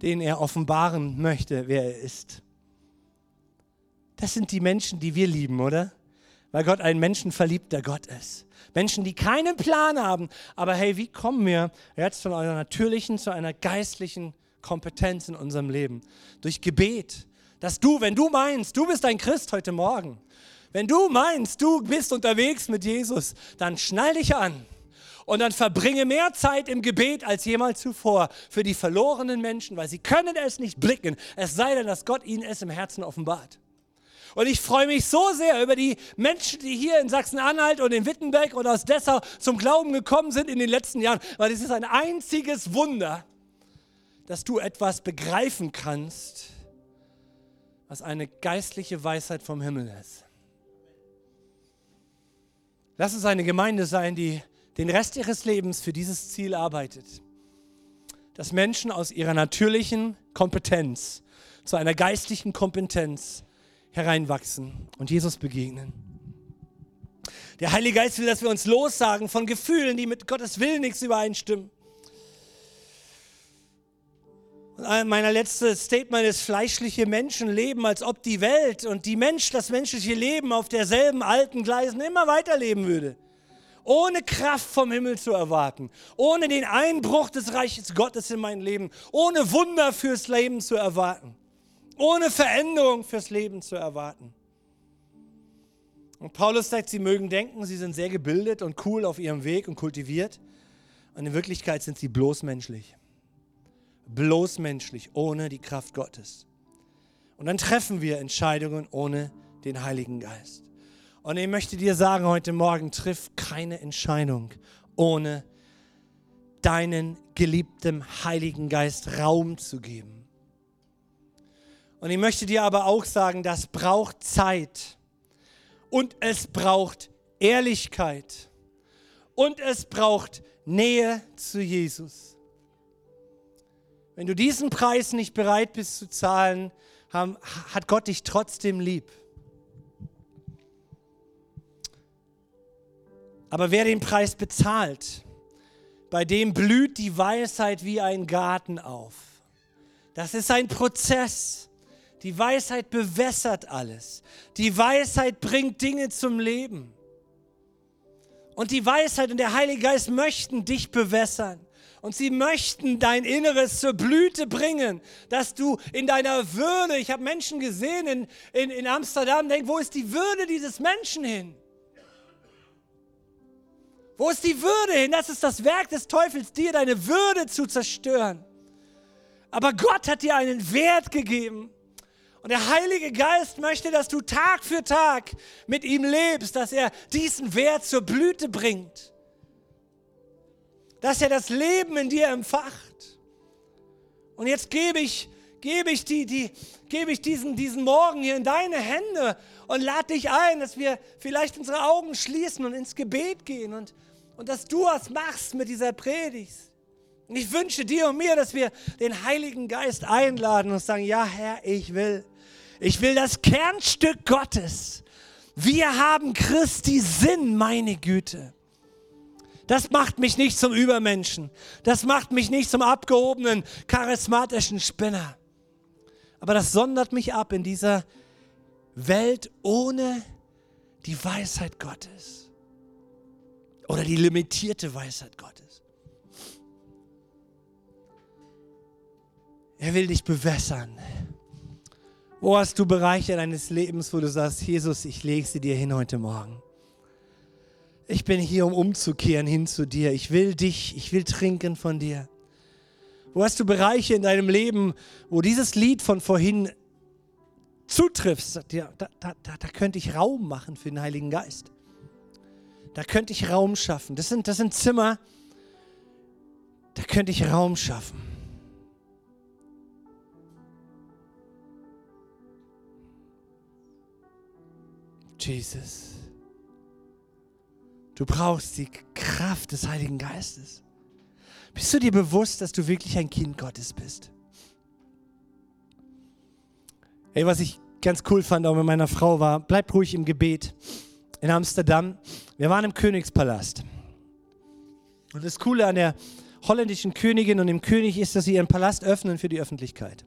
denen er offenbaren möchte, wer er ist. Das sind die Menschen, die wir lieben, oder? Weil Gott ein menschenverliebter Gott ist. Menschen, die keinen Plan haben, aber hey, wie kommen wir jetzt von einer natürlichen zu einer geistlichen Kompetenz in unserem Leben? Durch Gebet. Dass du, wenn du meinst, du bist ein Christ heute Morgen, wenn du meinst, du bist unterwegs mit Jesus, dann schnall dich an und dann verbringe mehr Zeit im Gebet als jemals zuvor für die verlorenen Menschen, weil sie können es nicht blicken, es sei denn, dass Gott ihnen es im Herzen offenbart. Und ich freue mich so sehr über die Menschen, die hier in Sachsen-Anhalt und in Wittenberg oder aus Dessau zum Glauben gekommen sind in den letzten Jahren, weil es ist ein einziges Wunder, dass du etwas begreifen kannst, was eine geistliche Weisheit vom Himmel ist. Lass uns eine Gemeinde sein, die den Rest ihres Lebens für dieses Ziel arbeitet. Dass Menschen aus ihrer natürlichen Kompetenz zu einer geistlichen Kompetenz hereinwachsen und Jesus begegnen. Der Heilige Geist will, dass wir uns lossagen von Gefühlen, die mit Gottes Willen nichts übereinstimmen. Und mein letztes Statement ist, fleischliche Menschen leben, als ob die Welt und die Mensch, das menschliche Leben auf derselben alten Gleisen immer weiterleben würde. Ohne Kraft vom Himmel zu erwarten, ohne den Einbruch des Reiches Gottes in mein Leben, ohne Wunder fürs Leben zu erwarten, ohne Veränderung fürs Leben zu erwarten. Und Paulus sagt, sie mögen denken, sie sind sehr gebildet und cool auf ihrem Weg und kultiviert. Und in Wirklichkeit sind sie bloß menschlich bloß menschlich, ohne die Kraft Gottes. Und dann treffen wir Entscheidungen ohne den Heiligen Geist. Und ich möchte dir sagen heute Morgen, triff keine Entscheidung ohne deinen geliebten Heiligen Geist Raum zu geben. Und ich möchte dir aber auch sagen, das braucht Zeit und es braucht Ehrlichkeit und es braucht Nähe zu Jesus. Wenn du diesen Preis nicht bereit bist zu zahlen, hat Gott dich trotzdem lieb. Aber wer den Preis bezahlt, bei dem blüht die Weisheit wie ein Garten auf. Das ist ein Prozess. Die Weisheit bewässert alles. Die Weisheit bringt Dinge zum Leben. Und die Weisheit und der Heilige Geist möchten dich bewässern. Und sie möchten dein Inneres zur Blüte bringen, dass du in deiner Würde, ich habe Menschen gesehen in, in, in Amsterdam, denk, wo ist die Würde dieses Menschen hin? Wo ist die Würde hin? Das ist das Werk des Teufels, dir deine Würde zu zerstören. Aber Gott hat dir einen Wert gegeben. Und der Heilige Geist möchte, dass du Tag für Tag mit ihm lebst, dass er diesen Wert zur Blüte bringt dass er das Leben in dir empfacht. Und jetzt gebe ich, gebe ich, die, die, gebe ich diesen, diesen Morgen hier in deine Hände und lade dich ein, dass wir vielleicht unsere Augen schließen und ins Gebet gehen und, und dass du was machst mit dieser Predigt. Und ich wünsche dir und mir, dass wir den Heiligen Geist einladen und sagen, ja Herr, ich will. Ich will das Kernstück Gottes. Wir haben Christi Sinn, meine Güte. Das macht mich nicht zum Übermenschen. Das macht mich nicht zum abgehobenen, charismatischen Spinner. Aber das sondert mich ab in dieser Welt ohne die Weisheit Gottes. Oder die limitierte Weisheit Gottes. Er will dich bewässern. Wo hast du Bereiche deines Lebens, wo du sagst, Jesus, ich lege sie dir hin heute Morgen ich bin hier, um umzukehren hin zu dir. Ich will dich, ich will trinken von dir. Wo hast du Bereiche in deinem Leben, wo dieses Lied von vorhin zutrifft? Da, da, da, da könnte ich Raum machen für den Heiligen Geist. Da könnte ich Raum schaffen. Das sind, das sind Zimmer, da könnte ich Raum schaffen. Jesus. Du brauchst die Kraft des Heiligen Geistes. Bist du dir bewusst, dass du wirklich ein Kind Gottes bist? Hey, was ich ganz cool fand, auch mit meiner Frau war, bleib ruhig im Gebet in Amsterdam. Wir waren im Königspalast. Und das Coole an der holländischen Königin und dem König ist, dass sie ihren Palast öffnen für die Öffentlichkeit.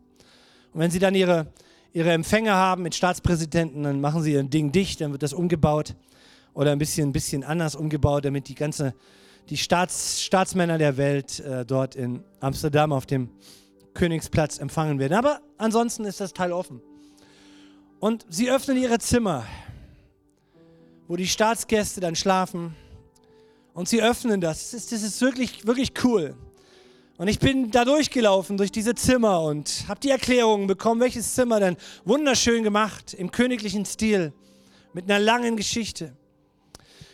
Und wenn sie dann ihre, ihre Empfänge haben mit Staatspräsidenten, dann machen sie ihr Ding dicht, dann wird das umgebaut oder ein bisschen, ein bisschen anders umgebaut, damit die ganze, die Staats, Staatsmänner der Welt äh, dort in Amsterdam auf dem Königsplatz empfangen werden. Aber ansonsten ist das Teil offen. Und sie öffnen ihre Zimmer, wo die Staatsgäste dann schlafen. Und sie öffnen das. Das ist, das ist wirklich, wirklich cool. Und ich bin da durchgelaufen durch diese Zimmer und habe die Erklärungen bekommen, welches Zimmer denn wunderschön gemacht, im königlichen Stil, mit einer langen Geschichte.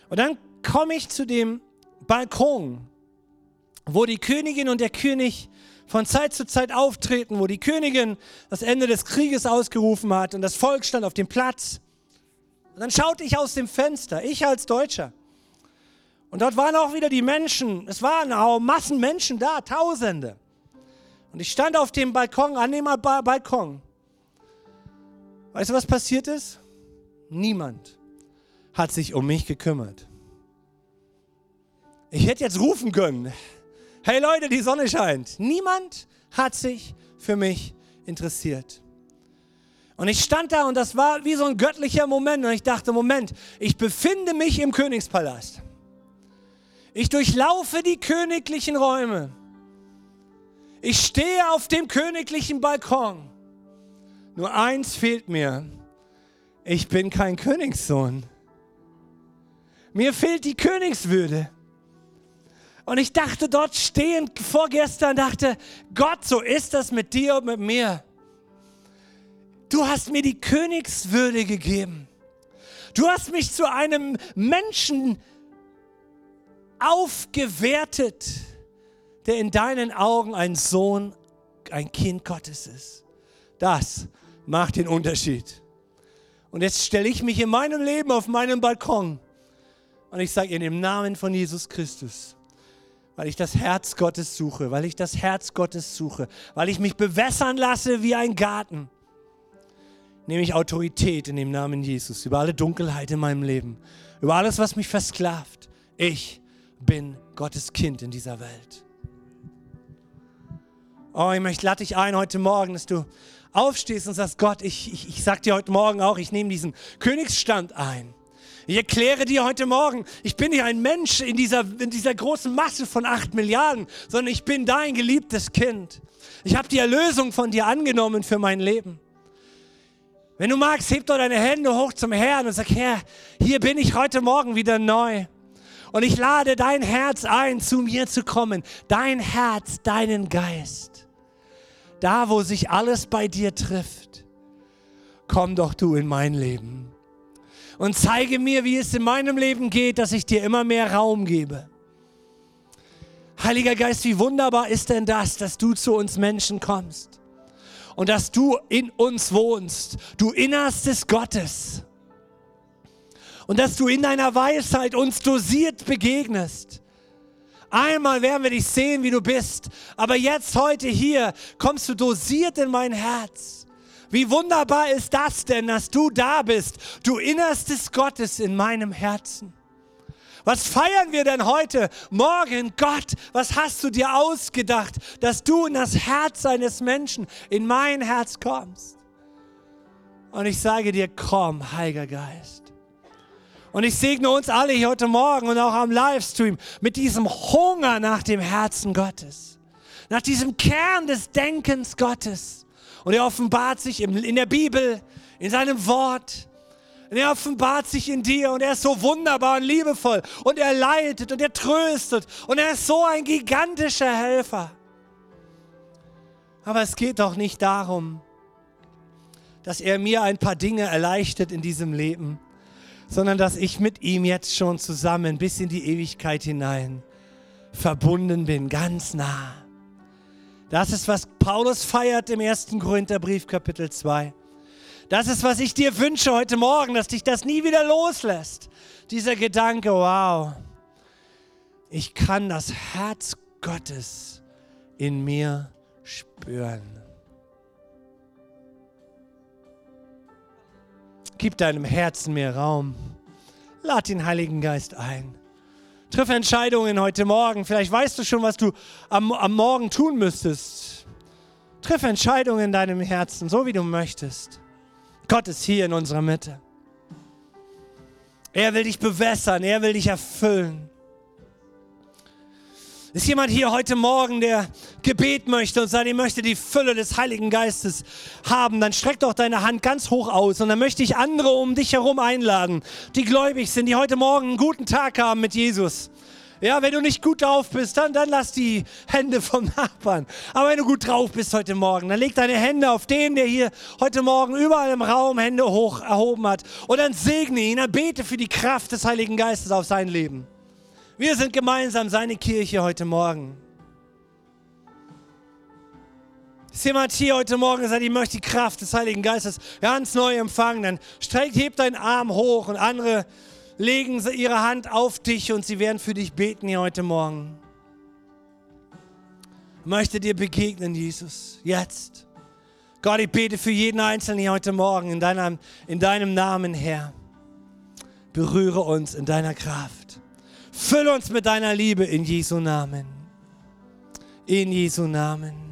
Und dann komme ich zu dem Balkon, wo die Königin und der König von Zeit zu Zeit auftreten, wo die Königin das Ende des Krieges ausgerufen hat und das Volk stand auf dem Platz. Und dann schaute ich aus dem Fenster, ich als Deutscher. Und dort waren auch wieder die Menschen, es waren auch Massen Menschen da, Tausende. Und ich stand auf dem Balkon, annehmer Balkon. Weißt du, was passiert ist? Niemand hat sich um mich gekümmert. Ich hätte jetzt rufen können, hey Leute, die Sonne scheint. Niemand hat sich für mich interessiert. Und ich stand da und das war wie so ein göttlicher Moment und ich dachte, Moment, ich befinde mich im Königspalast. Ich durchlaufe die königlichen Räume. Ich stehe auf dem königlichen Balkon. Nur eins fehlt mir. Ich bin kein Königssohn. Mir fehlt die Königswürde. Und ich dachte dort stehend vorgestern, dachte, Gott, so ist das mit dir und mit mir. Du hast mir die Königswürde gegeben. Du hast mich zu einem Menschen aufgewertet, der in deinen Augen ein Sohn, ein Kind Gottes ist. Das macht den Unterschied. Und jetzt stelle ich mich in meinem Leben auf meinem Balkon und ich sage in dem Namen von Jesus Christus, weil ich das Herz Gottes suche, weil ich das Herz Gottes suche, weil ich mich bewässern lasse wie ein Garten. Nehme ich Autorität in dem Namen Jesus über alle Dunkelheit in meinem Leben, über alles, was mich versklavt. Ich bin Gottes Kind in dieser Welt. Oh, ich möchte, lade dich ein heute Morgen, dass du aufstehst und sagst, Gott, ich, ich, ich sag dir heute Morgen auch, ich nehme diesen Königsstand ein. Ich erkläre dir heute Morgen, ich bin nicht ein Mensch in dieser, in dieser großen Masse von acht Milliarden, sondern ich bin dein geliebtes Kind. Ich habe die Erlösung von dir angenommen für mein Leben. Wenn du magst, heb doch deine Hände hoch zum Herrn und sag, Herr, hier bin ich heute Morgen wieder neu. Und ich lade dein Herz ein, zu mir zu kommen. Dein Herz, deinen Geist. Da, wo sich alles bei dir trifft, komm doch du in mein Leben und zeige mir, wie es in meinem Leben geht, dass ich dir immer mehr Raum gebe. Heiliger Geist, wie wunderbar ist denn das, dass du zu uns Menschen kommst und dass du in uns wohnst, du Innerstes Gottes. Und dass du in deiner Weisheit uns dosiert begegnest. Einmal werden wir dich sehen, wie du bist, aber jetzt, heute hier, kommst du dosiert in mein Herz. Wie wunderbar ist das denn, dass du da bist, du Innerstes Gottes in meinem Herzen. Was feiern wir denn heute? Morgen, Gott, was hast du dir ausgedacht, dass du in das Herz eines Menschen, in mein Herz kommst? Und ich sage dir, komm, Heiliger Geist. Und ich segne uns alle hier heute Morgen und auch am Livestream mit diesem Hunger nach dem Herzen Gottes, nach diesem Kern des Denkens Gottes und er offenbart sich in der Bibel, in seinem Wort. Und er offenbart sich in dir und er ist so wunderbar und liebevoll und er leitet und er tröstet und er ist so ein gigantischer Helfer. Aber es geht doch nicht darum, dass er mir ein paar Dinge erleichtert in diesem Leben, sondern dass ich mit ihm jetzt schon zusammen bis in die Ewigkeit hinein verbunden bin, ganz nah. Das ist, was Paulus feiert im 1. Korintherbrief, Kapitel 2. Das ist, was ich dir wünsche heute Morgen, dass dich das nie wieder loslässt. Dieser Gedanke, wow, ich kann das Herz Gottes in mir spüren. Gib deinem Herzen mehr Raum. Lad den Heiligen Geist ein. Triff Entscheidungen heute Morgen. Vielleicht weißt du schon, was du am, am Morgen tun müsstest. Triff Entscheidungen in deinem Herzen, so wie du möchtest. Gott ist hier in unserer Mitte. Er will dich bewässern, er will dich erfüllen. Ist jemand hier heute Morgen, der Gebet möchte und sagt, ich möchte die Fülle des Heiligen Geistes haben, dann streck doch deine Hand ganz hoch aus und dann möchte ich andere um dich herum einladen, die gläubig sind, die heute Morgen einen guten Tag haben mit Jesus. Ja, wenn du nicht gut drauf bist, dann, dann lass die Hände vom Nachbarn. Aber wenn du gut drauf bist heute Morgen, dann leg deine Hände auf den, der hier heute Morgen überall im Raum Hände hoch erhoben hat. Und dann segne ihn, dann bete für die Kraft des Heiligen Geistes auf sein Leben. Wir sind gemeinsam seine Kirche heute Morgen. Ist jemand hier heute Morgen und sagt, ich möchte die Kraft des Heiligen Geistes ganz neu empfangen? Dann streck, heb deinen Arm hoch und andere legen ihre Hand auf dich und sie werden für dich beten hier heute Morgen. Ich möchte dir begegnen, Jesus, jetzt. Gott, ich bete für jeden Einzelnen hier heute Morgen in deinem, in deinem Namen, Herr. Berühre uns in deiner Kraft. Fülle uns mit deiner Liebe in Jesu Namen. In Jesu Namen.